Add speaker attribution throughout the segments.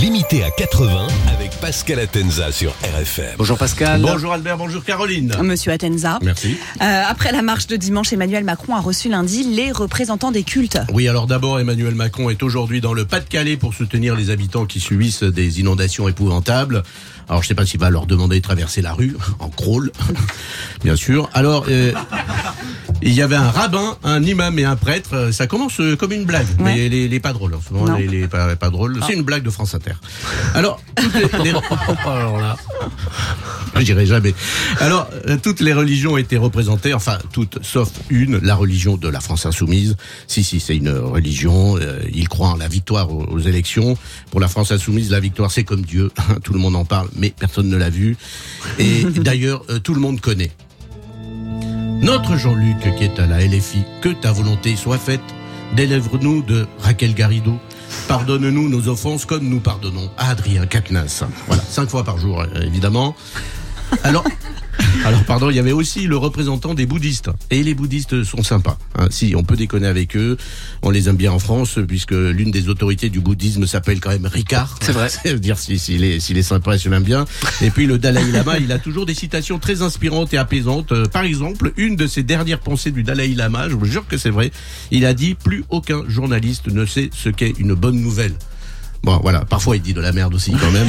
Speaker 1: Limité à 80 avec Pascal Atenza sur RFM.
Speaker 2: Bonjour Pascal.
Speaker 3: Bonjour Albert, bonjour Caroline.
Speaker 4: Monsieur Atenza.
Speaker 3: Merci.
Speaker 4: Euh, après la marche de dimanche, Emmanuel Macron a reçu lundi les représentants des cultes.
Speaker 3: Oui, alors d'abord, Emmanuel Macron est aujourd'hui dans le Pas-de-Calais pour soutenir les habitants qui subissent des inondations épouvantables. Alors, je sais pas s'il va leur demander de traverser la rue en crawl, bien sûr. Alors, euh, il y avait un rabbin, un imam et un prêtre. Euh, Ça commence euh, comme une blague,
Speaker 4: Ouais.
Speaker 3: mais les, les pas drôles. En ce moment,
Speaker 4: Non.
Speaker 3: les, les pas, pas drôles. C'est une blague de France Inter. Alors, les- les- alors là, je dirais jamais. Alors, euh, toutes les religions été représentées, enfin toutes, sauf une, la religion de la France insoumise. Si, si, c'est une religion. euh, ils croient en la victoire aux, aux élections. Pour la France insoumise, la victoire, c'est comme Dieu. Tout le monde en parle, mais personne ne l'a vu. Et d'ailleurs, tout le monde connaît. Notre Jean-Luc, qui est à la LFI, que ta volonté soit faite. Délèvre-nous de Raquel Garrido. Pardonne-nous nos offenses comme nous pardonnons à Adrien Quatennens. Voilà, cinq fois par jour, euh, évidemment. Alors, alors pardon, il y avait aussi le représentant des bouddhistes. Et les bouddhistes sont sympas. hein. Si, on peut déconner avec eux. On les aime bien en France, puisque l'une des autorités du bouddhisme s'appelle quand même Ricard.
Speaker 2: C'est vrai.
Speaker 3: C'est dire si- s'il est, s'il est sympa l'aime bien. Et puis le Dalai Lama, il a toujours des citations très inspirantes et apaisantes. Euh, Par exemple, une de ses dernières pensées du Dalai Lama, je vous jure que c'est vrai, il a dit plus aucun journaliste ne sait ce qu'est une bonne nouvelle. Bon, voilà. Parfois, il dit de la merde aussi, quand même.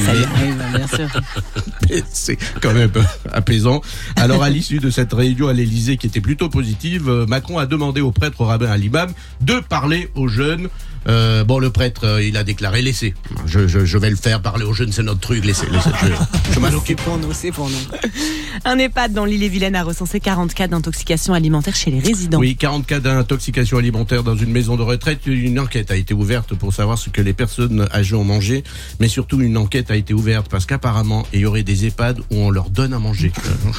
Speaker 3: mais-
Speaker 4: sûr.
Speaker 3: mais c'est quand même apaisant. Alors, à l'issue de cette réunion à l'Élysée qui était plutôt positive, euh, Macron a demandé au prêtre, au rabbin, à l'imam de parler aux jeunes. Euh, bon, le prêtre, euh, il a déclaré laissez. Je, je, je vais le faire. Parler aux jeunes, c'est notre truc. Laissez, laissez. Je, je m'en
Speaker 4: C'est
Speaker 3: occupe.
Speaker 4: pour nous, c'est pour nous. Un EHPAD dans l'île-et-Vilaine a recensé 40 cas d'intoxication alimentaire chez les résidents.
Speaker 3: Oui, 40 cas d'intoxication alimentaire dans une maison de retraite. Une enquête a été ouverte pour savoir ce que les personnes âgées ont mangé, mais surtout une enquête a été ouverte parce qu'apparemment il y aurait des EHPAD où on leur donne à manger.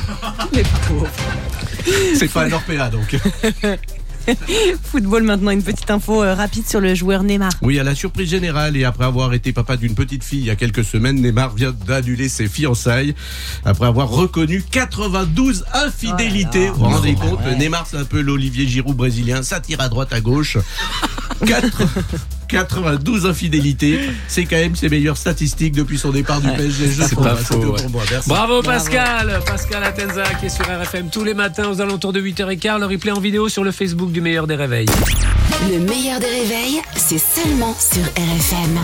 Speaker 4: Les pauvres.
Speaker 3: C'est pas un Orpea donc.
Speaker 4: Football maintenant, une petite info euh, rapide sur le joueur Neymar.
Speaker 3: Oui, à la surprise générale et après avoir été papa d'une petite fille il y a quelques semaines, Neymar vient d'annuler ses fiançailles après avoir reconnu 92 infidélités. Vous vous rendez compte Neymar, c'est un peu l'Olivier Giroud brésilien, ça tire à droite à gauche. 4 92 infidélités, c'est quand même ses meilleures statistiques depuis son départ du PSG. Je
Speaker 2: pas
Speaker 3: C'est
Speaker 2: faux, ouais.
Speaker 3: pour moi. Merci.
Speaker 2: Bravo Pascal, Pascal Atenza qui est sur RFM tous les matins aux alentours de 8h15. Le replay en vidéo sur le Facebook du meilleur des réveils.
Speaker 5: Le meilleur des réveils, c'est seulement sur RFM.